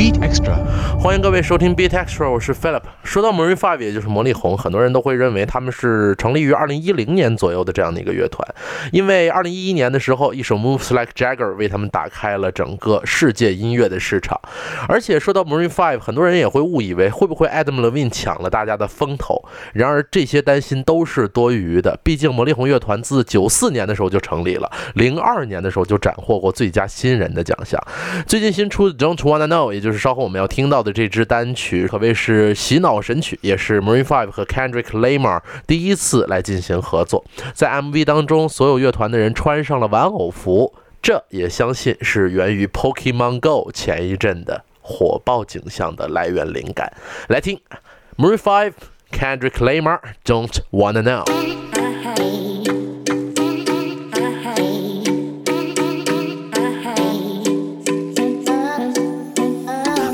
Beat Extra，欢迎各位收听 Beat Extra，我是 Philip。说到 Maroon Five，也就是魔力红，很多人都会认为他们是成立于2010年左右的这样的一个乐团，因为2011年的时候，一首 Moves Like Jagger 为他们打开了整个世界音乐的市场。而且说到 Maroon Five，很多人也会误以为会不会 Adam Levine 抢了大家的风头。然而这些担心都是多余的，毕竟魔力红乐团自94年的时候就成立了，02年的时候就斩获过最佳新人的奖项。最近新出的 Don't Wanna Know，也就就是稍后我们要听到的这支单曲，可谓是洗脑神曲，也是 Maroon Five 和 Kendrick Lamar 第一次来进行合作。在 MV 当中，所有乐团的人穿上了玩偶服，这也相信是源于 Pokemon Go 前一阵的火爆景象的来源灵感。来听 Maroon Five Kendrick Lamar Don't Wanna Know。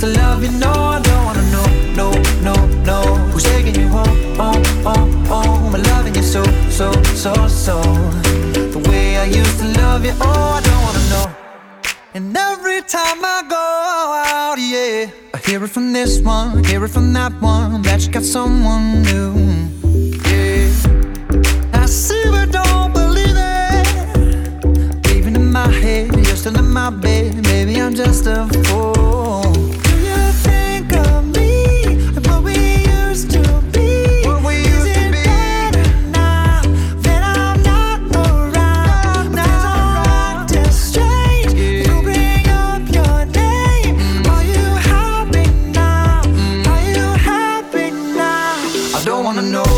to love you, no, I don't wanna know, no, no, no. Who's taking you home, home, home, home? And loving you so, so, so, so. The way I used to love you, oh, I don't wanna know. And every time I go out, yeah, I hear it from this one, hear it from that one, that you got someone new. Yeah, I see but don't believe it. Even in my head, you're still in my bed. Maybe I'm just a fool. Wanna know,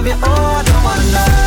love you, oh, I don't wanna know,